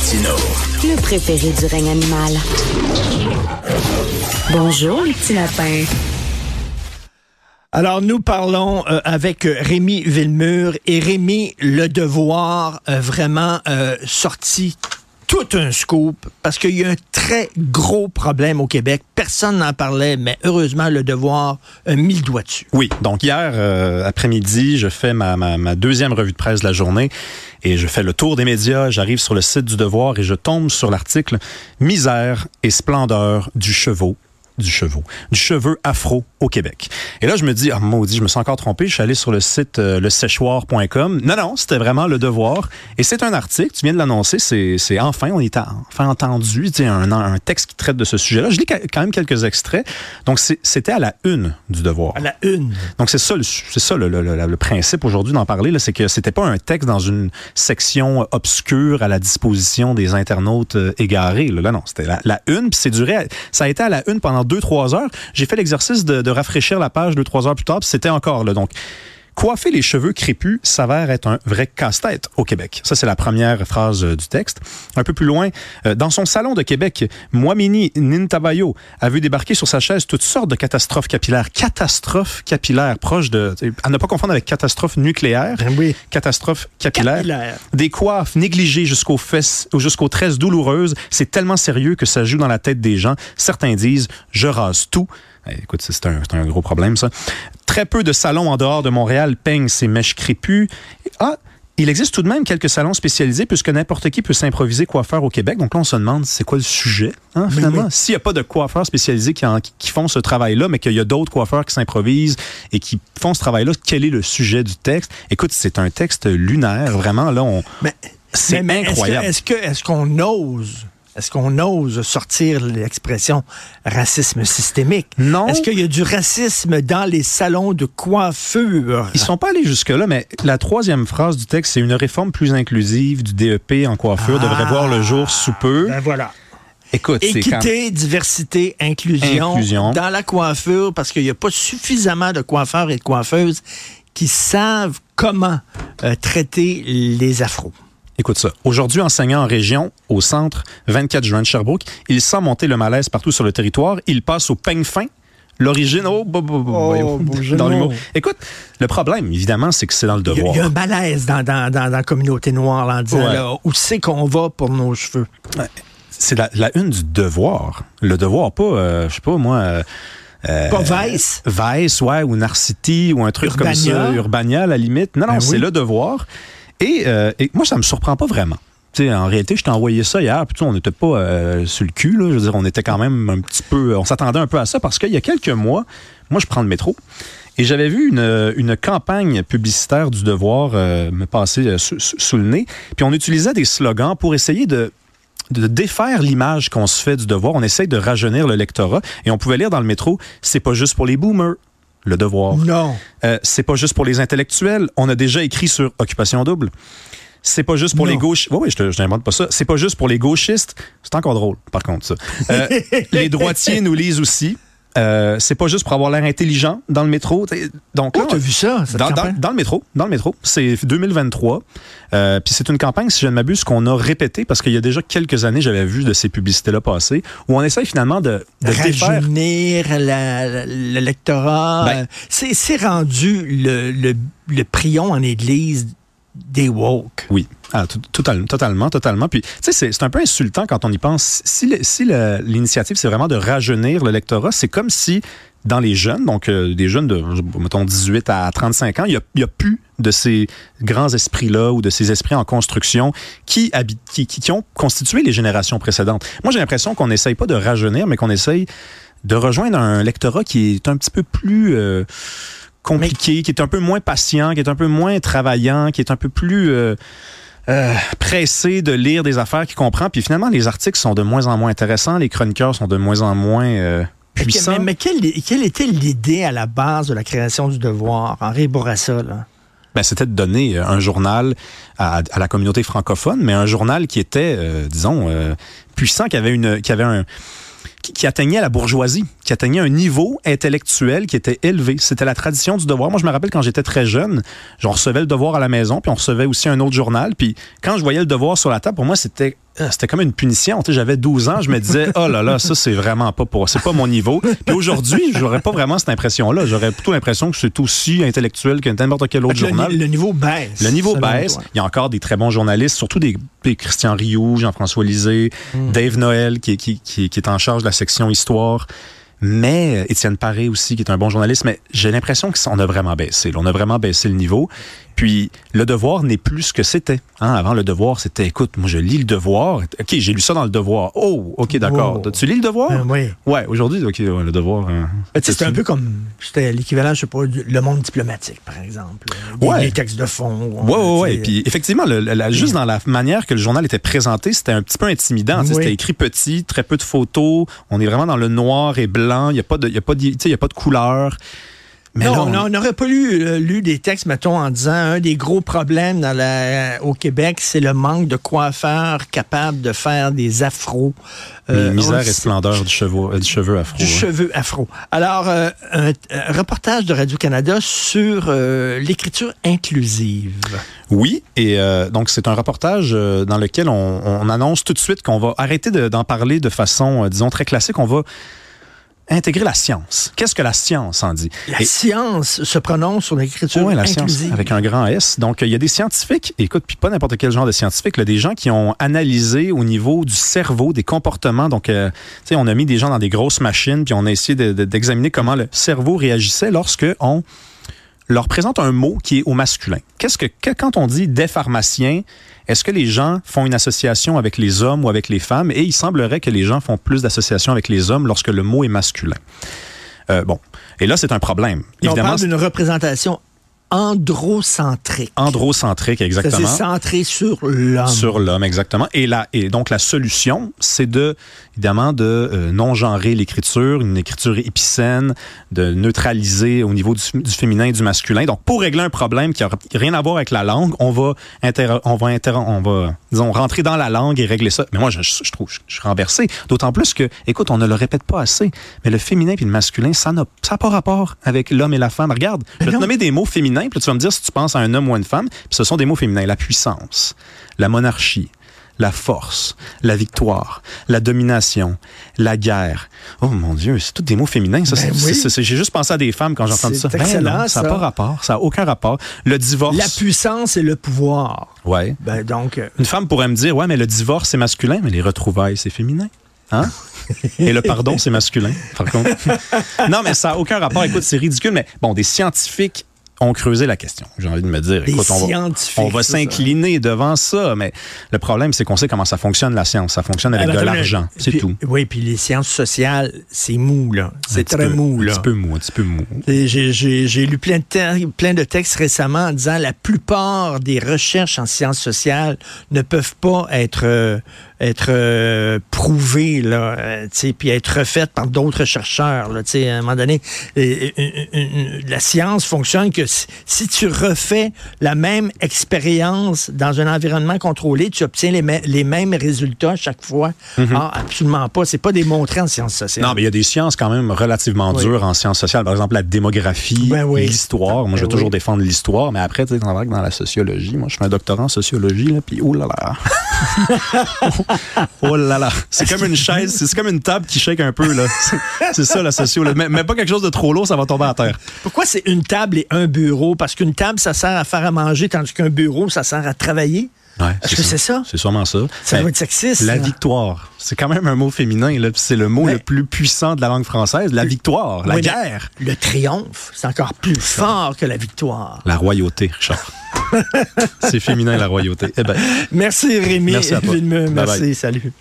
Le préféré du règne animal. Bonjour, les petits lapins. Alors, nous parlons euh, avec Rémi Villemur et Rémi Le Devoir, euh, vraiment euh, sorti tout un scoop parce qu'il y a un très gros problème au Québec. Personne n'en parlait, mais heureusement, le devoir a mis le doigt dessus. Oui, donc hier après-midi, je fais ma, ma, ma, deuxième revue de presse de la journée et je fais le tour des médias. J'arrive sur le site du devoir et je tombe sur l'article Misère et splendeur du chevaux du cheveu, du cheveu afro au Québec. Et là, je me dis, ah, maudit, je me sens encore trompé. Je suis allé sur le site euh, leséchoir.com. Non, non, c'était vraiment le devoir. Et c'est un article, tu viens de l'annoncer, c'est enfin, on est enfin entendu, un, un texte qui traite de ce sujet-là. Je lis quand même quelques extraits. Donc, c'était à la une du devoir. À la une. Donc, c'est ça, c'est ça le, le, le, principe aujourd'hui d'en parler, c'est que c'était pas un texte dans une section obscure à la disposition des internautes euh, égarés. Là, non, c'était la, la, une, puis c'est duré, ça a été à la une pendant deux, trois heures. J'ai fait l'exercice de, rafraîchir la page deux, trois heures plus tard, c'était encore là. Donc, Coiffer les cheveux crépus s'avère être un vrai casse-tête au Québec. Ça, c'est la première phrase euh, du texte. Un peu plus loin, euh, dans son salon de Québec, Moamini Nintabayo a vu débarquer sur sa chaise toutes sortes de catastrophes capillaires. Catastrophes capillaires, proches de... À ne pas confondre avec catastrophe nucléaire. Ben oui. Catastrophe capillaire. Des coiffes négligées jusqu'aux fesses, jusqu'aux tresses douloureuses. C'est tellement sérieux que ça joue dans la tête des gens. Certains disent, je rase tout. Eh, écoute, c'est un, un, gros problème, ça. Très peu de salons en dehors de Montréal peignent ces mèches crépues. Ah, il existe tout de même quelques salons spécialisés puisque n'importe qui peut s'improviser coiffeur au Québec. Donc là, on se demande c'est quoi le sujet, hein, finalement? S'il n'y a pas de coiffeurs spécialisés qui, en, qui font ce travail-là, mais qu'il y a d'autres coiffeurs qui s'improvisent et qui font ce travail-là, quel est le sujet du texte? Écoute, c'est un texte lunaire, vraiment. Là, on... C'est incroyable. Est-ce qu'on est qu est ose est-ce qu'on ose sortir l'expression racisme systémique? Non. Est-ce qu'il y a du racisme dans les salons de coiffure? Ils sont pas allés jusque-là, mais la troisième phrase du texte, c'est une réforme plus inclusive du DEP en coiffure devrait voir le jour sous peu. Ben voilà. Écoute, Équité, diversité, inclusion, inclusion, dans la coiffure, parce qu'il n'y a pas suffisamment de coiffeurs et de coiffeuses qui savent comment euh, traiter les afros. Écoute ça. Aujourd'hui, enseignant en région, au centre, 24 juin de Sherbrooke, il sent monter le malaise partout sur le territoire. Il passe au peigne fin. L'origine, oh, bo, bo, bo, oh dans l'humour. Écoute, le problème, évidemment, c'est que c'est dans le devoir. Il y, a un malaise dans, dans, dans, la communauté noire en disant là, où c'est qu'on va pour nos cheveux? C'est la, la, une du devoir. Le devoir, pas, euh, je sais pas, moi. Euh, euh, pas Vice? Vice, ouais, ou Narcity, ou un truc comme ça. Urbania, à la limite. Non, non, Ben c'est oui. le devoir. Et, euh, et, moi, ça me surprend pas vraiment. En réalité, je t'ai envoyé ça hier, puis on n'était pas euh, sur le cul. Je veux dire, on était quand même un petit peu... On s'attendait un peu à ça parce qu'il y a quelques mois, moi, je prends le métro. Et j'avais vu une, campagne publicitaire du devoir euh, me passer sous, sous, le nez. Puis on utilisait des slogans pour essayer de, de défaire l'image qu'on se fait du devoir. On essaye de rajeunir le lectorat. Et on pouvait lire dans le métro, c'est pas juste pour les boomers le devoir. Non. Euh, c'est pas juste pour les intellectuels. On a déjà écrit sur Occupation double. C'est pas juste pour non. les gauchistes. Oui, oui, je n'invente pas ça. C'est pas juste pour les gauchistes. C'est encore drôle, par contre, ça. Euh, les droitiers nous lisent aussi. Euh, c'est pas juste pour avoir l'air intelligent dans le métro. Donc là, oh, t'as vu ça dans, dans, dans, le métro, dans le métro, c'est 2023. Euh, puis c'est une campagne, si je ne m'abuse, qu'on a répétée parce qu'il y a déjà quelques années, j'avais vu de ces publicités-là passer, où on essaye finalement de, de rajeunir l'électorat. Ben, c'est rendu le, le, le prion en église des woke. Oui. Ah, totalement, totalement. Puis, tu sais, c'est un peu insultant quand on y pense. Si, si l'initiative, c'est vraiment de rajeunir le lectorat, c'est comme si dans les jeunes, donc euh, des jeunes de, mettons, 18 à 35 ans, il n'y a, a, plus de ces grands esprits-là ou de ces esprits en construction qui, qui, qui ont constitué les générations précédentes. Moi, j'ai l'impression qu'on n'essaye pas de rajeunir, mais qu'on essaye de rejoindre un lectorat qui est un petit peu plus... Euh, compliqué, mais... qui est un peu moins patient, qui est un peu moins travaillant, qui est un peu plus... Euh, euh, pressé de lire des affaires qu'il comprend. Puis finalement, les articles sont de moins en moins intéressants, les chroniqueurs sont de moins en moins euh, puissants. Mais, mais quelle, quelle, était l'idée à la base de la création du devoir, Henri Bourassa, là? Ben, c'était de donner un journal à, à, la communauté francophone, mais un journal qui était, euh, disons, euh, puissant, qui avait, une, qui avait un qui, atteignait la bourgeoisie, qui atteignait un niveau intellectuel qui était élevé. C'était la tradition du devoir. Moi, je me rappelle quand j'étais très jeune, on recevait le devoir à la maison, puis on recevait aussi un autre journal. Puis quand je voyais le devoir sur la table, pour moi, c'était c'était comme une punition. J'avais 12 ans, je me disais, oh là là, ça, c'est vraiment pas pour, c'est pas mon niveau. Puis aujourd'hui, j'aurais pas vraiment cette impression-là. J'aurais plutôt l'impression que c'est aussi intellectuel que n'importe quel autre le, journal. le niveau baisse. Le niveau baisse. toi. Il y a encore des très bons journalistes, surtout des, des Christian Rioux, Jean-François Lisée, Hmm. Dave Noël, qui, qui, qui, qui est en charge de la section histoire. Mais euh, Étienne Paré aussi, qui est un bon journaliste. Mais j'ai l'impression qu'on a vraiment baissé. là. On a vraiment baissé le niveau. Puis le devoir n'est plus ce que c'était. Hein, avant, le devoir, c'était, écoute, moi, je lis le devoir. OK, j'ai lu ça dans le devoir. Oh, OK, d'accord. Wow. Tu lis le devoir? Euh, oui. Ouais, aujourd'hui, OK, ouais, le devoir. hein. Sais, C'est un peu comme c'était l'équivalent, je sais pas, du le monde diplomatique, par exemple. Ouais. des textes de fond. Tu ouais. sais. Puis effectivement, le- le- la- juste dans la manière que le journal était présenté, c'était un petit peu intimidant. Oui. C'était écrit petit, très peu de photos. On est vraiment dans le noir et blanc. Il n'y a pas de, il y a pas de, y a pas de couleur. Mais non, là, on n'aurait pas lu, euh, lu des textes, mettons, en disant un des gros problèmes dans la, au Québec, c'est le manque de coiffeurs capables de faire des afros. Euh, misère et splendeur du cheveu, euh, du cheveu afro. du hein. cheveu afro. Alors, euh, un, un reportage de Radio-Canada sur l'écriture inclusive. Oui, et donc c'est un reportage dans lequel on, on annonce tout de suite qu'on va arrêter de- d'en parler de façon, disons, très classique. On va intégrer la science. Qu'est-ce que la science en dit? La Et- science se prononce sur l'écriture Oui, la inclusive. science, avec un grand S. Donc, il y a des scientifiques, écoute, puis pas n'importe quel genre de scientifiques, là, des gens qui ont analysé au niveau du cerveau, des comportements. Donc, euh, tu sais, on a mis des gens dans des grosses machines, puis on a essayé de- de- d'examiner comment le cerveau réagissait lorsque on leur présente un mot qui est au masculin. Qu'est-ce que, que- quand on dit des pharmaciens, est-ce que les gens font une association avec les hommes ou avec les femmes? Et il semblerait que les gens font plus d'associations avec les hommes lorsque le mot est masculin. Euh, bon. Et là, c'est un problème. Et on Évidemment, parle d'une représentation androcentrique. androcentrique, exactement. C'est centré sur l'homme. Sur l'homme, exactement. Et, là, et donc, la solution, c'est de, évidemment, de euh, non-genrer l'écriture, une écriture épicène, de neutraliser au niveau du, du féminin et du masculin. Donc, pour régler un problème qui n'a rien à voir avec la langue, on va, inter- on va, inter- on va, disons, rentrer dans la langue et régler ça. Mais moi, je, je trouve, je, je suis renversé. D'autant plus que, écoute, on ne le répète pas assez, mais le féminin et le masculin, ça n'a pas rapport avec l'homme et la femme. Regarde, je vais te nommer des mots féminins, puis là, tu vas me dire si tu penses à un homme ou à une femme, puis ce sont des mots féminins. La puissance, la monarchie, la force, la victoire, la domination, la guerre. Oh mon Dieu, c'est tous des mots féminins. Ça, Ben oui. J'ai juste pensé à des femmes quand j'entends ça. Ben non, ça n'a pas rapport. Ça n'a aucun rapport. Le divorce. La puissance et le pouvoir. Ouais. Ben donc, euh, Une femme pourrait me dire, ouais, mais le divorce, c'est masculin, mais les retrouvailles, c'est féminin. Hein? Et le pardon, c'est masculin, par contre. non, mais ça n'a aucun rapport. Écoute, c'est ridicule, mais bon, des scientifiques ont creusé la question. J'ai envie de me dire, écoute, on va, on s'incliner devant ça, mais le problème, c'est qu'on sait comment ça fonctionne, la science. Ça fonctionne avec de l'argent, c'est tout. Oui, puis les sciences sociales, c'est mou, là. C'est très peu- mou, là. Un petit peu mou, un petit peu mou. J'ai lu plein de, te- plein de textes récemment en disant la plupart des recherches en sciences sociales ne peuvent pas être, euh, être euh, prouvées, là, euh, puis être refaites par d'autres chercheurs. Là, à un moment donné, la science fonctionne que si, si tu refais la même expérience dans un environnement contrôlé, tu obtiens les, mê- les mêmes résultats chaque fois. Ah, absolument pas. C'est pas démontré en sciences sociales. Non, mais il y a des sciences quand même relativement Oui. dures en sciences sociales. Par exemple, la démographie, Ben oui. l'histoire. Moi, je Ben vais toujours oui. défendre l'histoire, mais après, tu sais, dans la sociologie. Moi, je suis un doctorant en sociologie, là, puis oh là là. oh là là. C'est comme une chaise, c'est comme une table qui shake un peu, là. C'est- ça, la sociologie. Mais, mais pas quelque chose de trop lourd, ça va tomber à terre. Pourquoi c'est une table et un bureau? Parce qu'une table, ça sert à faire à manger, tandis qu'un bureau, ça sert à travailler? Ouais, Est-ce que c'est ça? C'est sûrement ça. Ça Ben, doit être sexiste. La victoire. C'est quand même un mot féminin, C'est le mot Mais- le plus puissant de la langue française. La victoire, la Oui, guerre. Le triomphe, c'est encore plus fort que la victoire. La royauté, Richard. c'est féminin, la royauté. Eh ben, Merci Rémi Merci à toi. Villemeux. Bye Merci, bye. salut.